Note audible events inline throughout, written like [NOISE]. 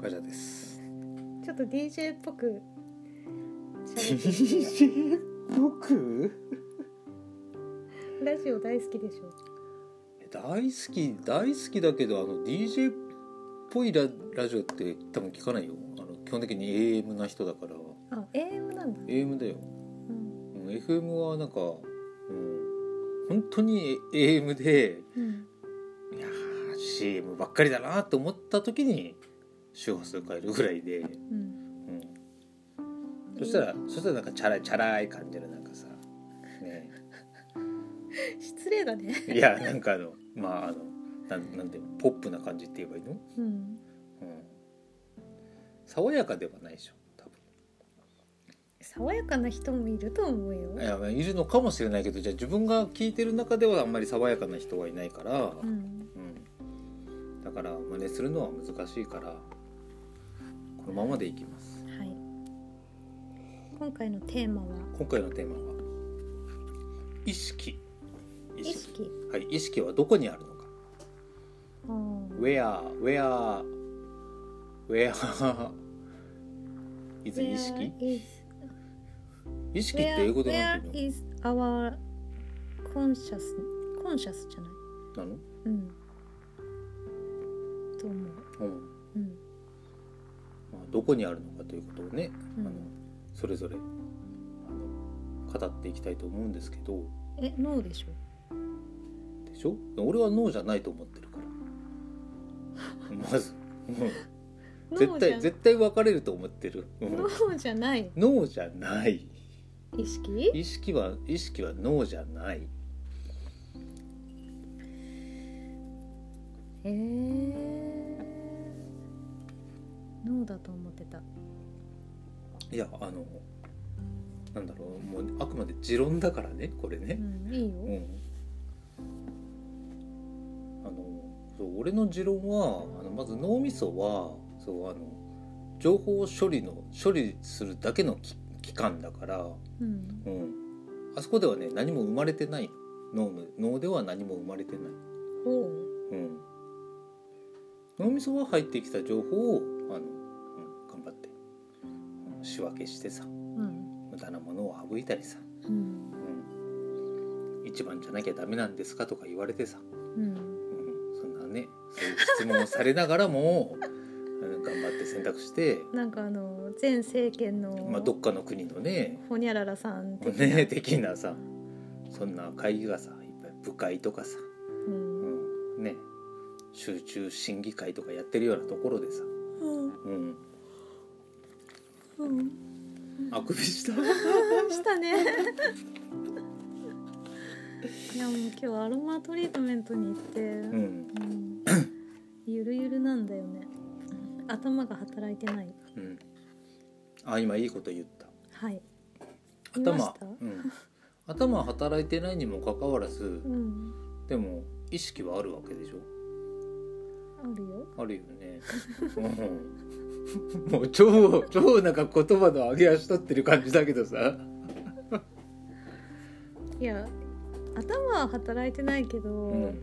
ガジャです。ちょっと DJ っぽく喋って DJ 僕ラジオ大好きでしょ。大好き大好きだけどあの DJ っぽいララジオって多分聞かないよ。あの基本的に AM な人だから。あ AM なんだ、AM だよ、うん。うん、FM はなんか、うん、本当に AM でうん、いやー CM ばっかりだなと思った時に周波数変えるぐらいで、うん、うん、そしたらそしたらなんかチャラいチャラい感じのなんかさね。[LAUGHS] 失礼だね。いやなんかあのまああのなんなんでポップな感じって言えばいいの、うん。うん、爽やかではないでしょ多爽やかな人もいると思うよ。分いやまあいるのかもしれないけどじゃあ自分が聞いてる中ではあんまり爽やかな人はいないから、うん。うん、だから真似するのは難しいから。このままでいきます。はい。今回のテーマは？今回のテーマは意識。意識。はい意識はどこにあるのか。Where Where [LAUGHS] Where is 意識？Where 意識って英語でなん Where ていう is our conscious conscious じゃない？のなの？うん。と思う。う。んどこにあるのかということをね、うん。あのそれぞれあの語っていきたいと思うんですけど。え脳でしょ？でしょ？俺はノーじゃないと思ってるから。[LAUGHS] まず、うん、絶対絶対分かれると思ってる、うん。脳じゃない。ノーじゃない。意識？意識は意識はノーじゃない。へえ脳だと思ってた。いやあのなんだろうもうあくまで持論だからねこれうね、んいいよ。うん、あのそう俺の持論はあのまず脳みそはそうあの情報処理の処理するだけのき器官だから、うん。うん、あそこではね何も生まれてない脳む脳では何も生まれてない、ほう。うん、脳みそは入ってきた情報をあの、仕分けしてさうん。無駄なものを省いたりさ、うん。うん、一番じゃなきゃダメなんですかとか言われてさ、うん。うん、そんなねそういう質問をされながらも [LAUGHS] うん頑張って選択して、なんかあの前政権のまあ、どっかの国のねほにゃららさん的な。ね的なさそんな会議がさいっぱい部会とかさ、ううんん、ね集中審議会とかやってるようなところでさ、うん、うんあくびしたしたね。いやもう今日アロマトリートメントに行って、うん。うん。ゆるゆるなんだよね。頭が働いてない。うん。あ今いいこと言った。はい。頭した？うん、頭は働いてないにもかかわらずうん。でも意識はあるわけでしょ？あるよ。あるよね。うん [LAUGHS] もう超超なんか言葉の上げ足取ってる感じだけどさ。いや頭は働いてないけど、うん、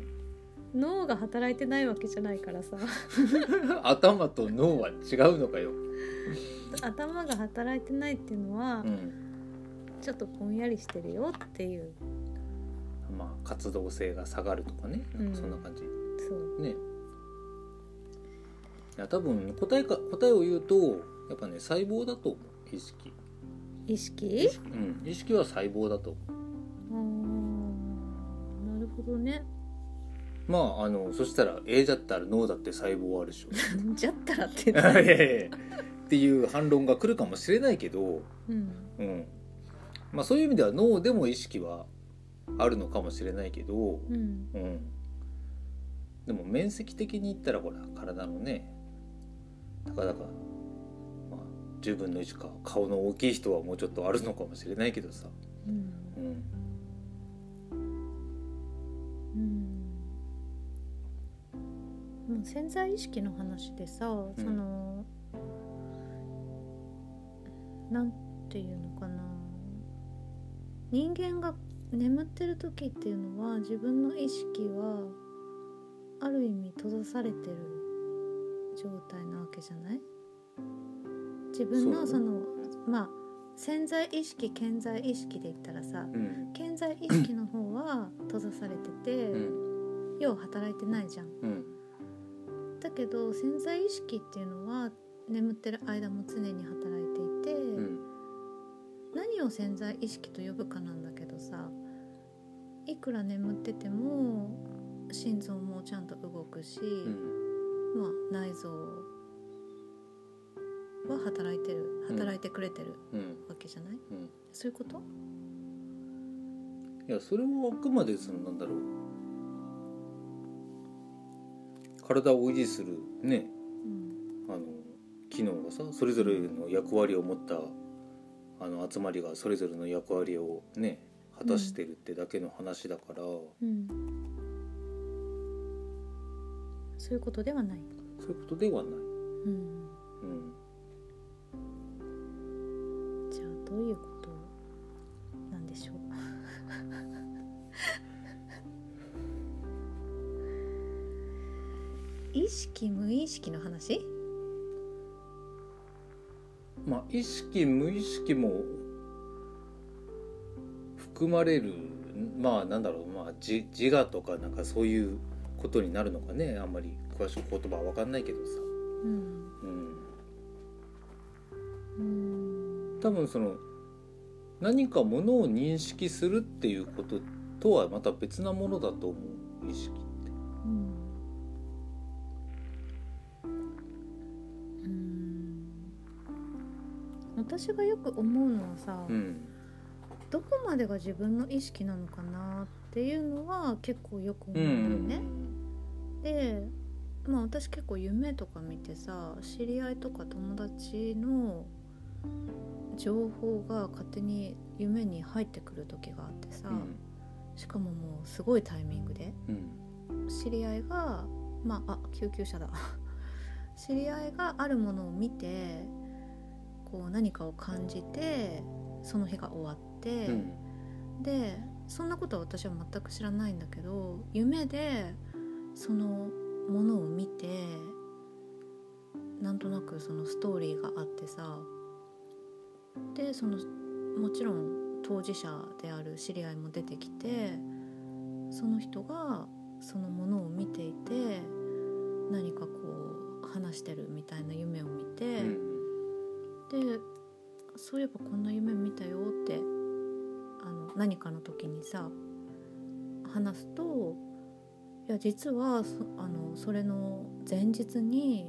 脳が働いてないわけじゃないからさ [LAUGHS] 頭と脳は違うのかよ。頭が働いてないっていうのは、うん、ちょっとぼんやりしてるよっていうまあ活動性が下がるとかね。なんかそんな感じ。そうね。いや多分答えか答えを言うとやっぱね細胞だと思う。意識。意識？うん、意識は細胞だと思う。なるほどね。まああのそしたら A だったら脳だって細胞あるでしょ。[LAUGHS] じゃったらって [LAUGHS] いやいやいや。っていう反論が来るかもしれないけど。うん。うん。まあ、そういう意味では脳でも意識はあるのかもしれないけど、うん。うん、でも面積的に言ったらほら体のねたかだか、まあ、10分の1か顔の大きい人はもうちょっとあるのかもしれないけどさ、うん。うん、うん。もう潜在意識の話でさ、そのなんていうのかな。人間が眠ってる時っていうのは自分の意識はある意味閉ざされてる状態なわけじゃない？自分のそのまあ潜在意識潜在意識で言ったらさうん。潜在意識の方は閉ざされてて、うん。要は働いてないじゃん。うん。だけど潜在意識っていうのは眠ってる間も常に働いていて、うん。何を潜在意識と呼ぶかなんだけどさいくら眠ってても心臓もちゃんと動くし、うんまあ、内臓は働いてるうん働いてくれてるうん。わけじゃない、うん。そういうこと？いやそれはあくまでそのなんだろう。体を維持するね。うん。あの機能がさそれぞれの役割を持ったあの集まりがそれぞれの役割をね果たしてるってだけの話だから、うんそういうことではない、そういうことではない。うん、うん、じゃあどういうことなんでしょう？[LAUGHS] 意識無意識の話？まあ意識無意識も含まれるまあなんだろうまあ自自我とかなんかそういうことになるのかねあんまり詳しく言葉は分かんないけどさ、うん。うん、うん。多分その何かものを認識するっていうこととはまた別なものだと思う意識って。うん。うん。私がよく思うのはさ、うん。どこまでが自分の意識なのかなっていうのは結構よく思ううんだよんね。でまあ私結構夢とか見てさ知り合いとか友達の情報が勝手に夢に入ってくる時があってさ、うん。しかももうすごいタイミングでうん。知り合いがまああ救急車だ。[LAUGHS] 知り合いがあるものを見てこう何かを感じてその日が終わって、うん。でそんなことは私は全く知らないんだけど夢でそのものを見てなんとなくそのストーリーがあってさでそのもちろん当事者である知り合いも出てきてその人がそのものを見ていて何かこう話してるみたいな夢を見て。うんでそういえばこんな夢見たよってあの何かの時にさ話すといや実はそあのそれの前日に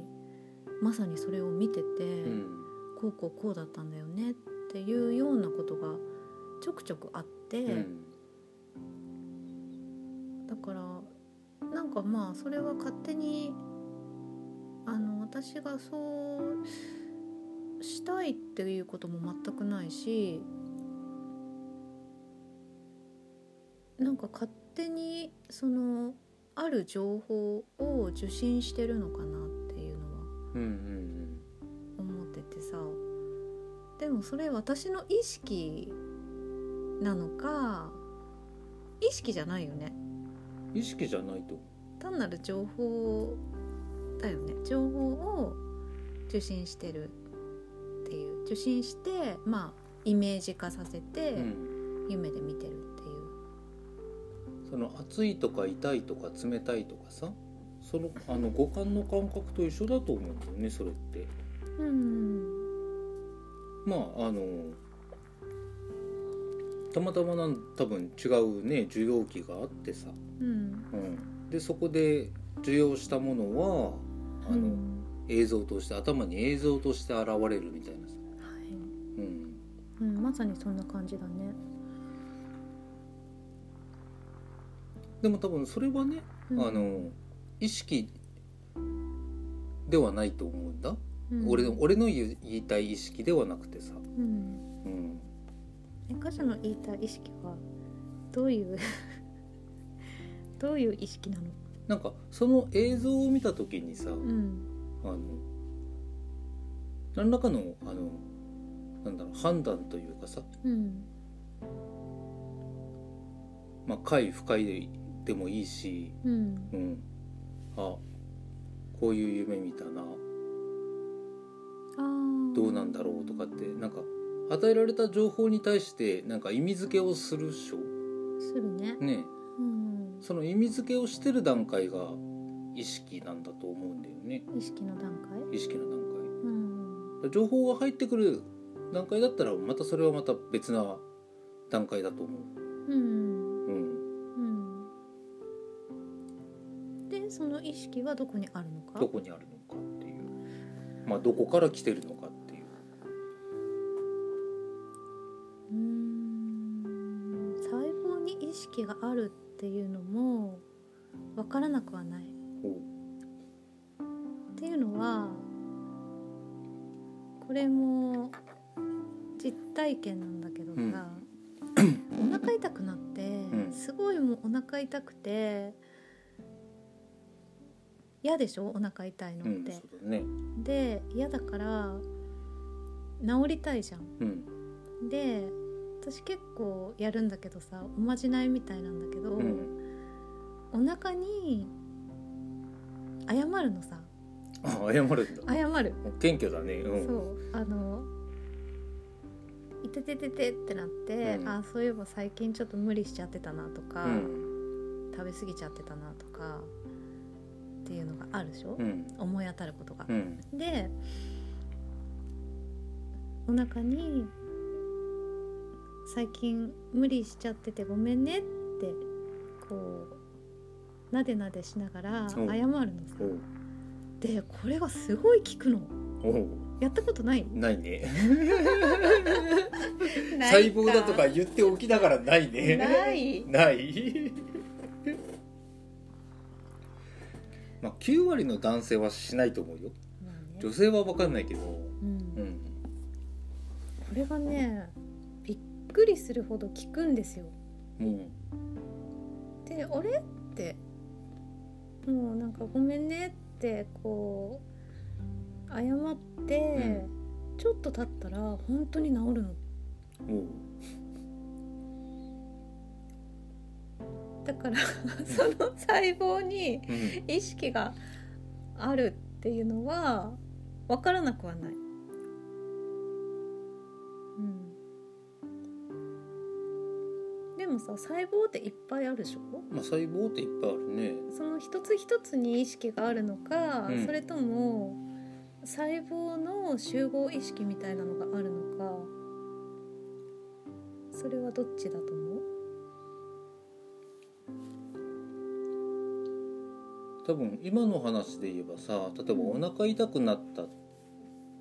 まさにそれを見てて、うん。こうこうこうだったんだよねっていうようなことがちょくちょくあって、うん。だからなんかまあそれは勝手にあの私がそうしたいっていうことも全くないしなんか勝手にそのある情報を受信してるのかなっていうのは思っててさ。でもそれ私の意識なのか意識じゃないよね。うん意識じゃないと。単なる情報だよね。情報を受信してるっていう。受信してまあイメージ化させてうん。夢で見てるその熱いとか痛いとか冷たいとかさそのあの五感の感覚と一緒だと思うんだよねそれって。うんまああのたまたまなん多分違うね受容器があってさ、うん。うん、でそこで受容したものはあの、うん。映像として頭に映像として現れるみたいなさ、はい。うん、うん、まさにそんな感じだね、でも多分それはね、うん。あの意識ではないと思うんだ、うん。俺の俺の言いたい意識ではなくてさ、うん。うん、え歌手の言いたい意識はどういう [LAUGHS] どういう意識なの？なんかその映像を見た時にさ、うん。あの何らかのあのなんだろう判断というかさ、うん。まあ、快不快ででもいいし、うん。うん、あこういう夢見たな。どうなんだろうとかってなんか与えられた情報に対してなんか意味付けをするっしょ。するね。ね。うん。その意味付けをしてる段階が意識なんだと思うんだよね。意識の段階？意識の段うん。階情報が入ってくる段階だったらまたそれはまた別な段階だと思うんう。うんその意識はどこにあるのか？どこにあるのかっていう。まあどこから来てるのかっていう。うーん細胞に意識があるっていうのも分からなくはない。っていうのはこれも実体験なんだけどさ、お腹痛くなって、ん。すごいもうお腹痛くて嫌でしょ？お腹痛いのうんって、そうだね。で嫌だから治りたいじゃん。うん。で私結構やるんだけどさおまじないみたいなんだけど、うん。お腹に謝るのさ。あ謝るんだ。謝る。謙虚だね。うん。そう。あの「いてててて」ってなって、うん。あそういえば最近ちょっと無理しちゃってたなとか、うん。食べ過ぎちゃってたなとかっていうのがあるでしょ、うん。思い当たることが。うん。でお腹に「最近無理しちゃっててごめんね」ってこうなでなでしながら謝うんるのさ。でこれがすごい効くの。やったことない？ないね。[LAUGHS] 細胞だとか言っておきながらないね。ない。[LAUGHS] ないまあ9割の男性はしないと思うよ。まあね。女性は分かんないけど。うん。うん。これがねびっくりするほど効くんですよ。もであれってもうなんかごめんねってこう謝って、ちょっと経ったら本当に治るの。だからその細胞に意識があるっていうのは分からなくはない。うん、でもさ細胞っていっぱいあるでしょ？まあ細胞っていっぱいあるね。その一つ一つに意識があるのか、うん。それとも細胞の集合意識みたいなのがあるのかそれはどっちだと思う？多分今の話で言えばさ例えばお腹痛くなったっ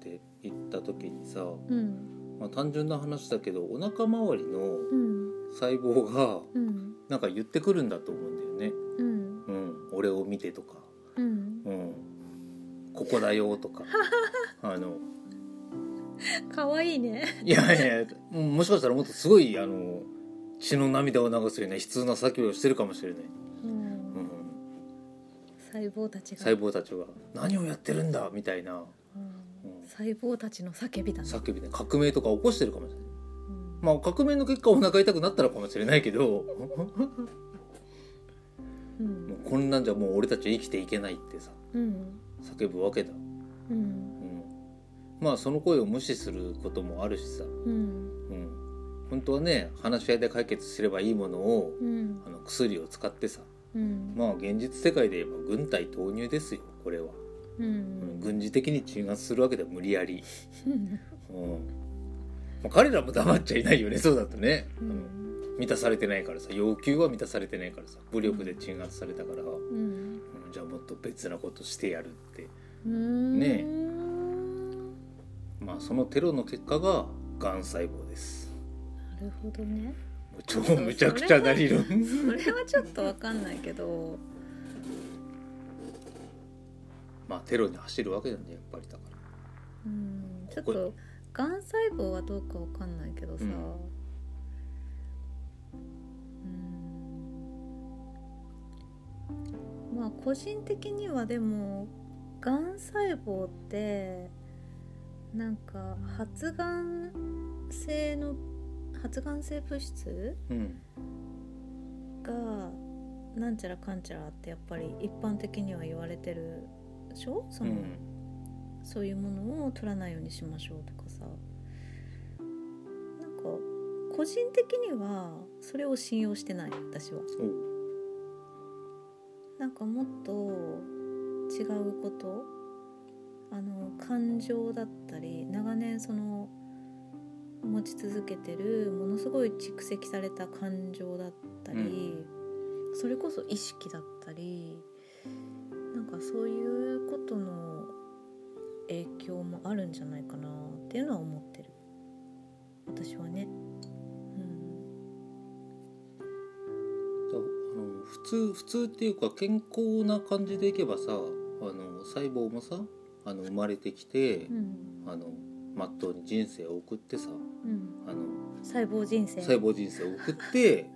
て言った時にさ、うん。まあ、単純な話だけどお腹周りのうん。細胞がうん。なんか言ってくるんだと思うんだよね。うん。うん、俺を見てとか、うん。うん、ここだよとか。[LAUGHS] あの。かわいいね。いやいやももしかしたらもっとすごいあの血の涙を流すような悲痛な叫びをしてるかもしれない、細胞たちが、細胞たちが何をやってるんだみたいな、うん。うん。細胞たちの叫びだね、叫びで革命とか起こしてるかもしれない。うん。まあ革命の結果お腹痛くなったのかもしれないけど。うん。もうこんなんじゃもう俺たち生きていけないってさうん。叫ぶわけだ、うん。うん、まあその声を無視することもあるしさ、うん。うん、本当はね話し合いで解決すればいいものをうん。あの薬を使ってさうん。まあ現実世界で言えば軍隊投入ですよこれは、ううん。ん軍事的に鎮圧するわけでは無理やり、うん。うん。まあ、彼らも黙っちゃいないよねそうだとね、ううん。ん満たされてないからさ要求は満たされてないからさ武力で鎮圧されたから、うん。うん。じゃあもっと別なことしてやるって。うん。ねまあそのテロの結果ががん細胞です。なるほどね超むちゃくちゃな理論それはちょっとわかんないけど。まあテロに走るわけなんだやっぱりだから。うんちょっことがん細胞はどうかわかんないけどさ、うん。うん。まあ個人的にはでもがん細胞ってなんか発がん性の発がん性物質？うん。がなんちゃらかんちゃらってやっぱり一般的には言われてるでしょ？そうの、ん。そういうものを取らないようにしましょうとかさ。なんか個人的にはそれを信用してない私は。なんかもっと違うこと？あの感情だったり長年その持ち続けてるものすごい蓄積された感情だったり、それこそ意識だったりなんかそういうことの影響もあるんじゃないかなっていうのは思ってる。私はね。うん。普通普通っていうか健康な感じでいけばさあの細胞もさあの生まれてきてう、ん。あのまっとうに人生を送ってさうん、あの細胞人生。細胞人生を送って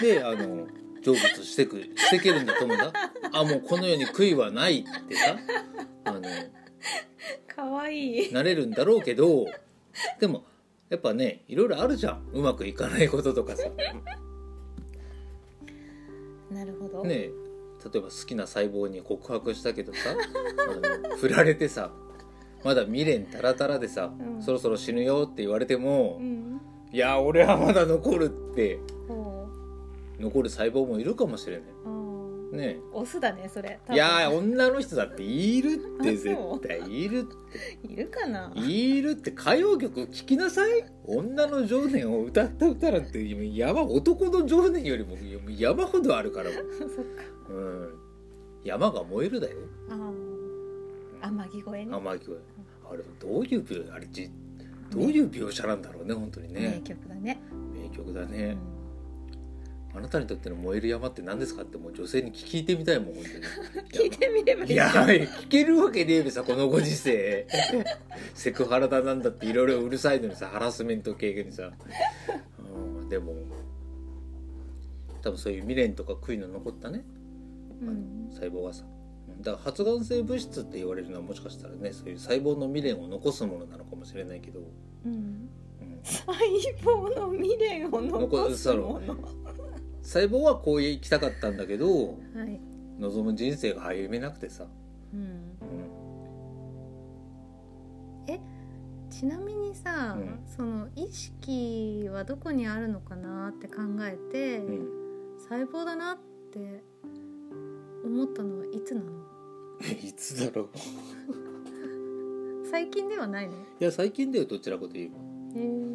であの成仏してくしていけるんだと思うんだ。あもうこの世に悔いはないってさ。あのかわいい。なれるんだろうけどでもやっぱねいろいろあるじゃん。うまくいかないこととかさ。なるほど、ねえ例えば好きな細胞に告白したけどさあの振られてさまだ未練タラタラでさ、うん。そろそろ死ぬよって言われても、うん。いや俺はまだ残るってほ残る細胞もいるかもしれない。ね。オスだねそれ。えいやー女の人だっているって絶対いるいるかな？っているって。歌謡曲聴きなさい。女の情念を歌った歌なんて山男の情念よりも山ほどあるからもう。[LAUGHS] そっか。うん。山が燃えるだよ。ああ天城越えね。天城あれどういう描あれじどういう描写なんだろうね本当に名ね曲だね、名曲だうねん、あなたにとっての燃える山って何ですかってもう女性に聞いてみたいもん本当に。[LAUGHS] 聞いてみればいいいや聞けるわけねえべさこのご時世。[LAUGHS] セクハラだなんだっていろいろうるさいのにさハラスメント経験にさ、うん、でも多分そういう未練とか悔いの残ったね。うん。細胞がさだから発がん性物質って言われるのはもしかしたらねそういう細胞の未練を残すものなのかもしれないけど、うん。うん、細胞の未練を残すもの。細胞はこう生きたかったんだけどはい、望む人生が歩めなくてさ、うん、うん、ちなみにさ、うん。その意識はどこにあるのかなって考えて、うん、細胞だなって思ったのはいつなの？[LAUGHS] いつだろう？最近ではないの？いや最近だよどちらかといえば。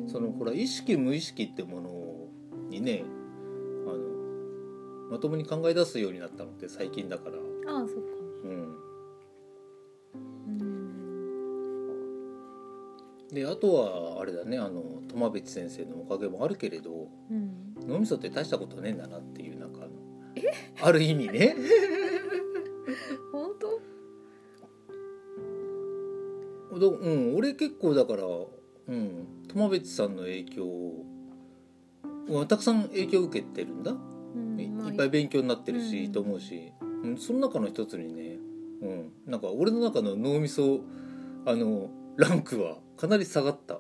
そのほら意識無意識ってものにねあのまともに考え出すようになったのって最近だから、ああそっか。うん、うん。であとはあれだねあの苫別先生のおかげもあるけれどうん。脳みそって大したことねえんだなっていうある意味ね。[LAUGHS] 本当？どうん、俺結構だからうん苫別さんの影響をうんたくさん影響を受けてるんだ。うんまあいいっぱい勉強になってるし、うん。と思うし、うん、その中の一つにね、うん、なんか俺の中の脳みそあのランクはかなり下がった。へ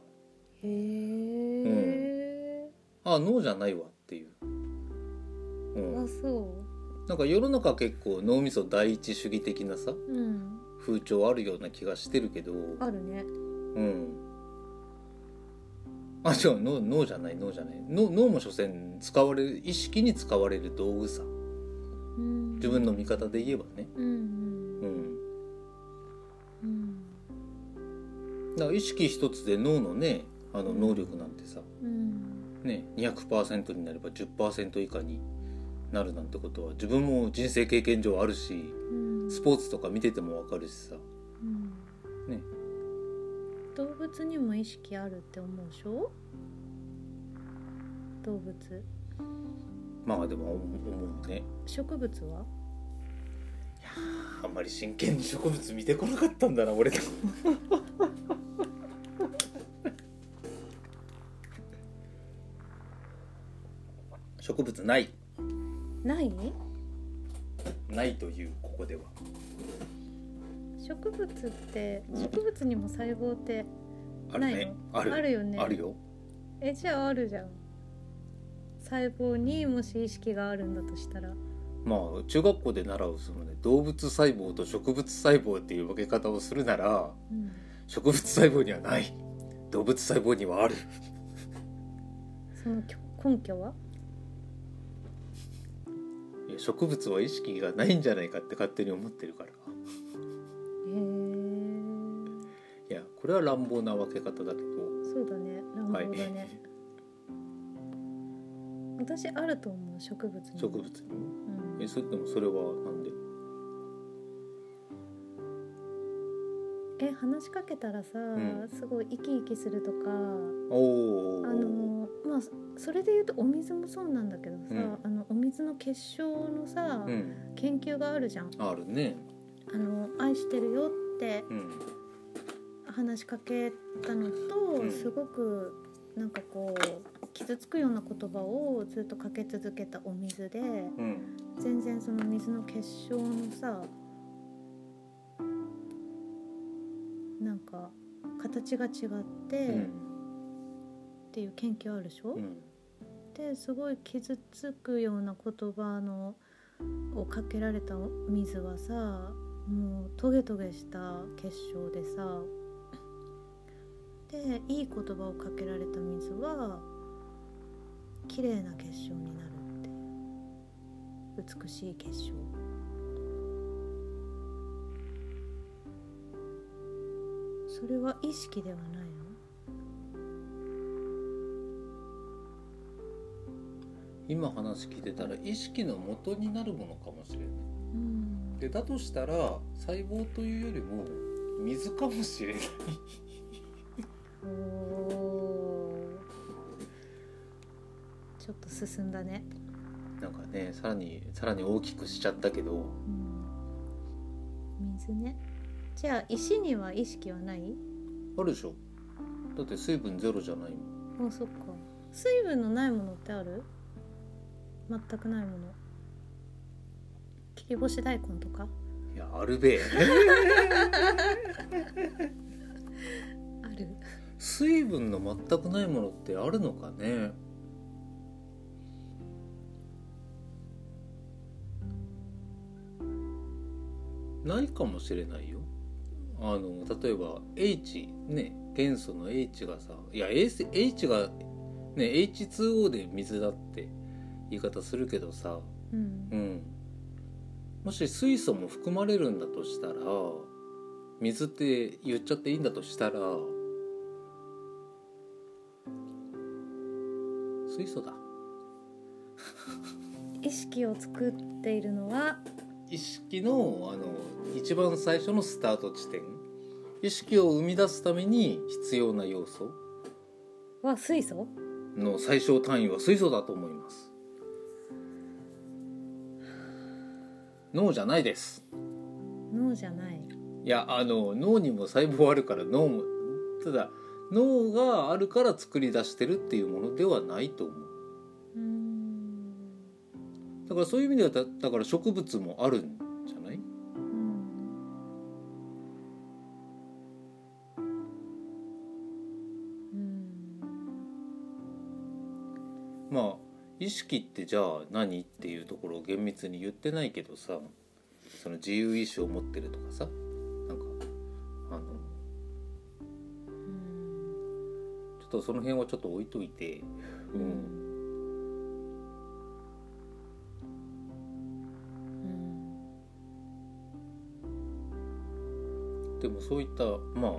え、あ脳じゃないわう、うあん、そなんか世の中結構脳みそ第一主義的なさううん。風潮あるような気がしてるけど。あるね。うん。あ違う脳脳じゃない脳じゃない。脳脳も所詮使われる意識に使われる道具さ。うん。自分の見方で言えばね。うんうん。うん。だから意識一つで脳のねあの能力なんてさ、うん。ね、200%になれば10%以下になるなんてことは自分も人生経験上あるしうん。スポーツとか見てても分かるしさ。うん。ね。動物にも意識あるって思うでしょ？動物。まあでも思うね。植物は？あんまり真剣に植物見てこなかったんだな俺 [LAUGHS] 植物ないない？ないというここでは。植物って植物にも細胞ってあるね。ないの？ある。あるよね。あるよ。えじゃああるじゃん。細胞にもし意識があるんだとしたら。まあ中学校で習うその、ね、動物細胞と植物細胞っていう分け方をするならうん。植物細胞にはない。動物細胞にはある。その根拠は？植物は意識がないんじゃないかって勝手に思ってるから。いやこれは乱暴な分け方だけど。そうだね。乱暴だね、はい。私あると思う植物に。植物に？うん。えそでもそれはなんで？え話しかけたらさ、ん。すごい生き生きするとかおおあのまあそれで言うとお水もそうなんだけどさ、うん。あのお水の結晶のさ、うん。研究があるじゃん。あるね。あの愛してるよってうん。話しかけたのと、うん。すごくなんかこう傷つくような言葉をずっとかけ続けたお水でうん。全然その水の結晶のさなんか形が違って、うん。っていう研究あるでしょ、うん。ですごい傷つくような言葉のをかけられた水はさもうトゲトゲした結晶でさでいい言葉をかけられた水は綺麗な結晶になるっていう。美しい結晶それは意識ではないの？今話聞いてたら意識の元になるものかもしれない。うん。でだとしたら細胞というよりも水かもしれない。ちょっと進んだね、なんかねさらにさらに大きくしちゃったけど。うん、水ねじゃあ石には意識はない？あるでしょ。だって水分ゼロじゃないもん。あそっか。水分のないものってある？全くないもの。切り干し大根とか？いやあるべ。ある。水分の全くないものってあるのかね？ないかもしれないよあの例えば H ね元素の H がさいや H がね H2O で水だって言い方するけどさうん。うん。もし水素も含まれるんだとしたら水って言っちゃっていいんだとしたら水素だ。意識を作っているのは意識のあの一番最初のスタート地点意識を生み出すために必要な要素は水素？の最小単位は水素だと思います。脳じゃないです。脳じゃない。いやあの脳にも細胞あるから脳もただ脳があるから作り出してるっていうものではないと思うからそういう意味ではだだから植物もあるんじゃない？うん。うん。まあ意識ってじゃあ何っていうところを厳密に言ってないけどさその自由意志を持ってるとかさなんかあのうん。ちょっとその辺はちょっと置いといて。うんでもそういったまあ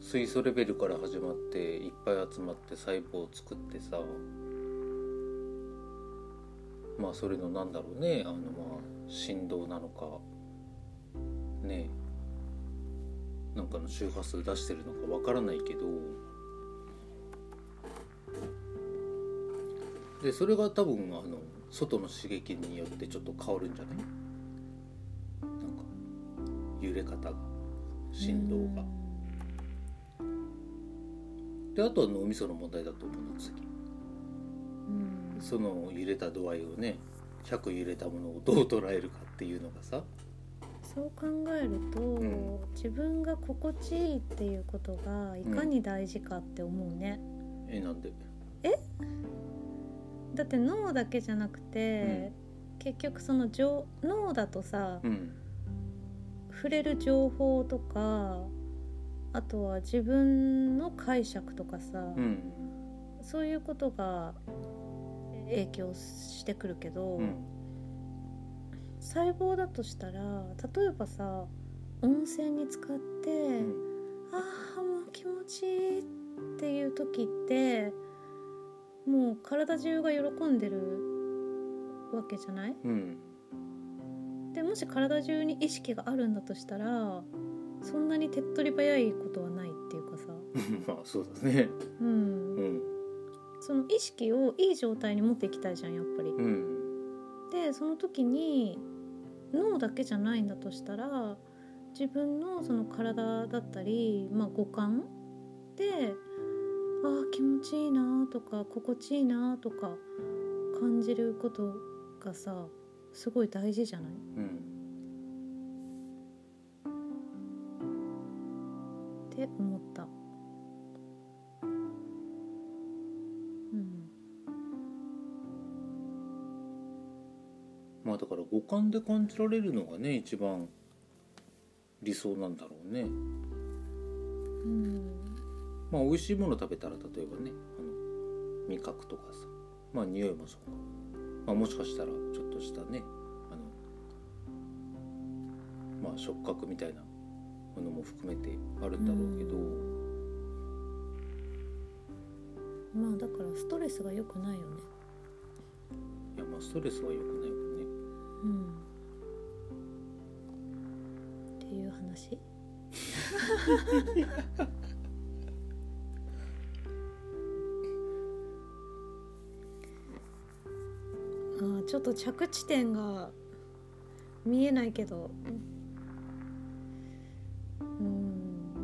水素レベルから始まっていっぱい集まって細胞を作ってさまあそれのなんだろうねあのまあ振動なのかねなんかの周波数出してるのかわからないけどでそれが多分あの外の刺激によってちょっと変わるんじゃない？なんか揺れ方が。振動が。であとは脳みその問題だと思うの次。うん。その揺れた度合いをね100揺れたものをどう捉えるかっていうのがさ。そう考えると、ん。自分が心地いいっていうことがいかに大事かって思うね、えなんで？だって脳だけじゃなくて、結局その情脳だとさうん触れる情報とかあとは自分の解釈とかさ、うんそういうことが影響してくるけど、うん。細胞だとしたら例えばさ温泉に使って、うん。ああもう気持ちいいっていう時ってもう体中が喜んでるわけじゃない？うんでもし体中に意識があるんだとしたらそんなに手っ取り早いことはないっていうかさ、[LAUGHS] まあそうだね。うん。うん。その意識をいい状態に持っていきたいじゃんやっぱり。うん。でその時に脳だけじゃないんだとしたら自分のその体だったり、まあ、五感であー気持ちいいなとか心地いいなとか感じることがさすごい大事じゃない？うん。って思った。うん。まあだから五感で感じられるのがね一番理想なんだろうね。うん。まあ美味しいもの食べたら例えばねあの味覚とかさ。まあ匂いもそうか、まあ、もしかしたらちょっとしたねあのまあ触覚みたいなものも含めてあるんだろうけど、まあだからストレスが良くないよね。いやまあストレスは良くないもんね。うん。っていう話？[LAUGHS] ちょっと着地点が見えないけど。うん。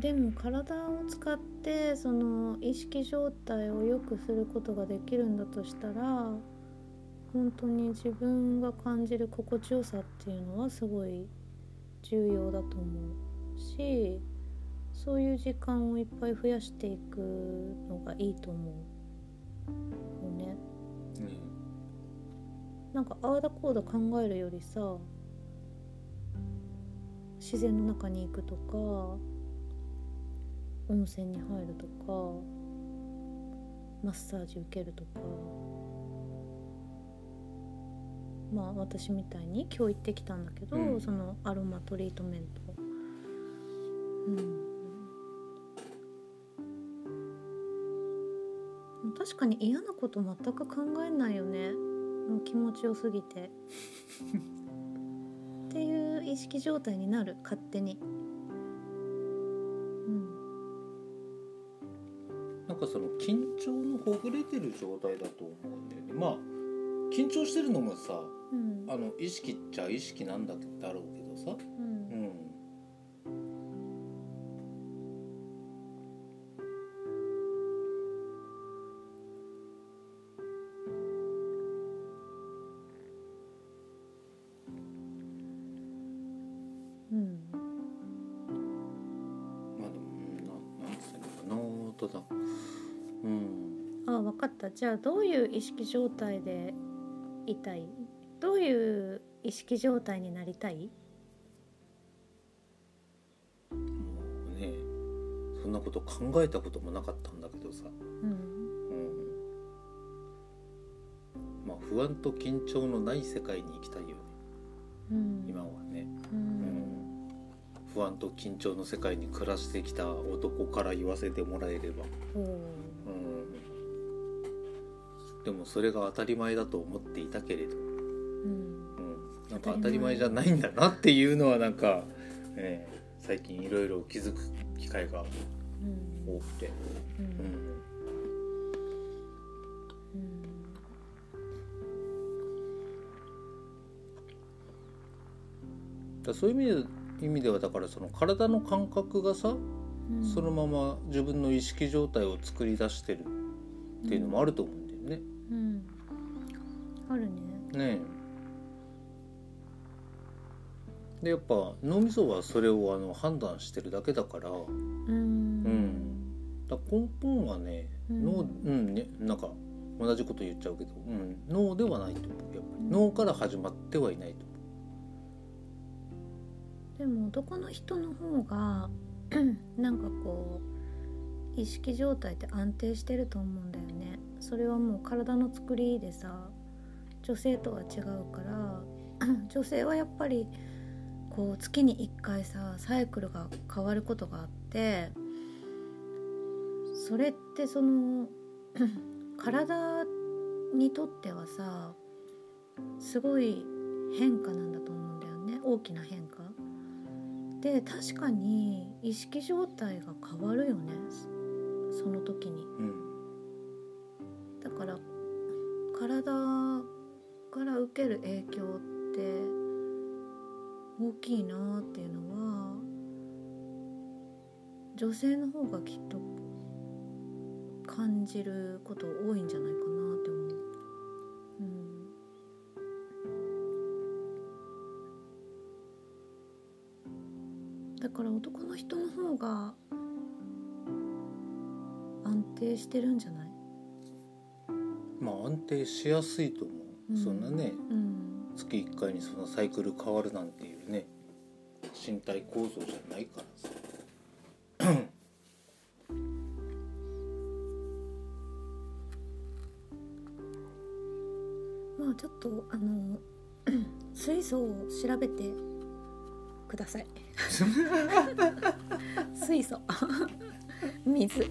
でも体を使ってその意識状態を良くすることができるんだとしたら本当に自分が感じる心地よさっていうのはすごい重要だと思うしそういう時間をいっぱい増やしていくのがいいと思う。よね。ねなんかああだこうだ考えるよりさ自然の中に行くとか温泉に入るとかマッサージ受けるとか。まあ私みたいに今日行ってきたんだけど、うん。そのアロマトリートメント。うん確かに嫌なこと全く考えないよね。もう気持ちよすぎて。[LAUGHS] っていう意識状態になる。勝手に。うん。なんかその緊張のほぐれてる状態だと思うんだよね。まあ緊張してるのもさうん。あの意識っちゃ意識なんだだろうけどさじゃあどういう意識状態でいたい？どういう意識状態になりたい？ねそんなこと考えたこともなかったんだけどさ、うん。うん、まあ不安と緊張のない世界に行きたいよね。うん。今はね、ううん。ん、不安と緊張の世界に暮らしてきた男から言わせてもらえれば、う。ん、でもそれが当たり前だと思っていたけれど、うん。うん、なんか当たり前じゃないんだなっていうのはなんか、えー最近いろいろ気づく機会がうん多くて、うん。うん、だそういう意味で意味ではだからその体の感覚がさ、うん。そのまま自分の意識状態を作り出してるっていうのもあると思う。うん。あるね。ねえ。でやっぱ脳みそはそれをあの判断してるだけだから、うん。うん、だ根本はねうん。脳、うんね、なんか同じこと言っちゃうけど、うん、脳ではないと思うやっぱり。脳から始まってはいないとでも男の人の方が [CLEARS THROAT] なんかこう意識状態って安定してると思うんだよねそれはもう体の作りでさ女性とは違うから [CLEARS THROAT] 女性はやっぱりこう月に1回さサイクルが変わることがあってそれってその [CLEARS THROAT] 体にとってはさすごい変化なんだと思うんだよね。大きな変化。で確かに意識状態が変わるよね。その時に。うん。体から受ける影響って大きいなっていうのは女性の方がきっと感じること多いんじゃないかなって思う。うんだから男の人の方が安定してるんじゃない、安定しやすいと思う、うん。そんなねうん、月1回にそのサイクル変わるなんていうね身体構造じゃないからさ。[COUGHS] まあちょっとあの [COUGHS] 水素を調べてください。[LAUGHS] 水素。水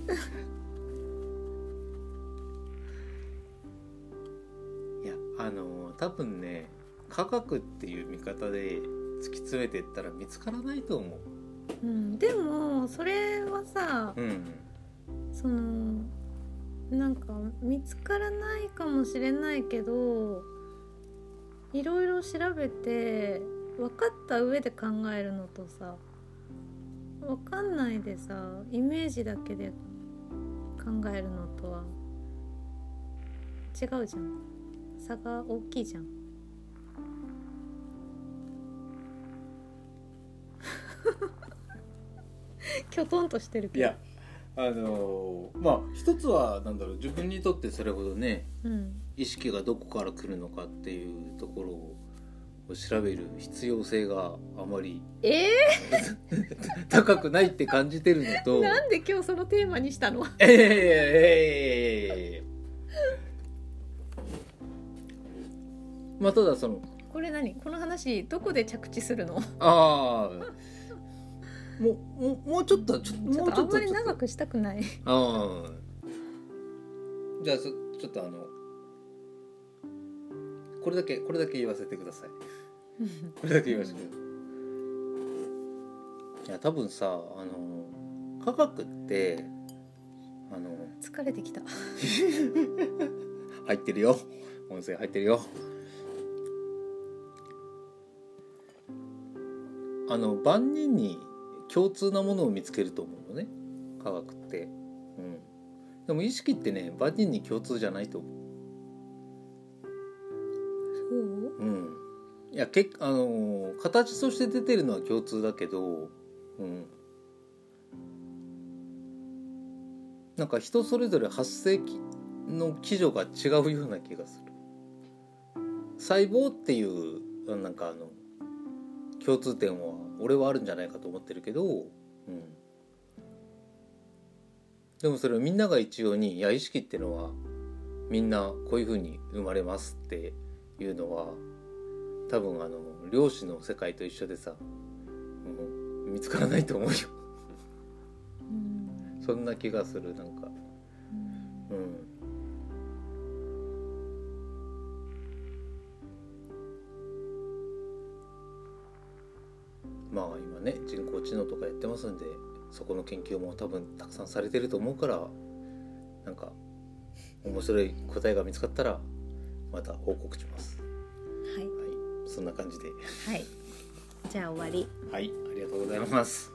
多分ね科学っていう見方で突き詰めていったら見つからないと思う。ん、でもそれはさううん。そのなんか見つからないかもしれないけどいろいろ調べて分かった上で考えるのとさ分かんないでさイメージだけで考えるのとは違うじゃん差が大きいじゃん。[LAUGHS] きょとんとしてるけど。いやあのまあ一つはなんだろう自分にとってそれほどねうん意識がどこから来るのかっていうところを調べる必要性があまりえ [LAUGHS] 高くないって感じてるのー、と。[LAUGHS] なんで今日そのテーマにしたの？ええええええまあただそのこれ何？この話どこで着地するの？ああもうもうもうちょっとちょちょっとあんまりちょっと長くしたくない。ああじゃあそちょっとあのこれだけこれだけ言わせてください。[LAUGHS] これだけ言わせてください。いや多分さあの科学ってあの疲れてきた。[LAUGHS] 入ってるよ。音声入ってるよあの万人に共通なものを見つけると思うのね。科学って、うん、でも意識ってね万人に共通じゃないと思う。そう？うん、いやけあのー形として出てるのは共通だけど、うん、なんか人それぞれ発生期の基準が違うような気がする。細胞っていうなんかあの共通点は俺はあるんじゃないかと思ってるけど、うん、でもそれをみんなが一様にいや意識ってのはみんなこういうふうに生まれますっていうのは多分あの漁師の世界と一緒でさ、うん、見つからないと思うよ。うん。そんな気がするなんかますんでそこの研究も多分たくさんされてると思うからなんか面白い答えが見つかったらまた報告します。はい、はい、そんな感じで。はい。じゃあ終わり。はい、ありがとうございます。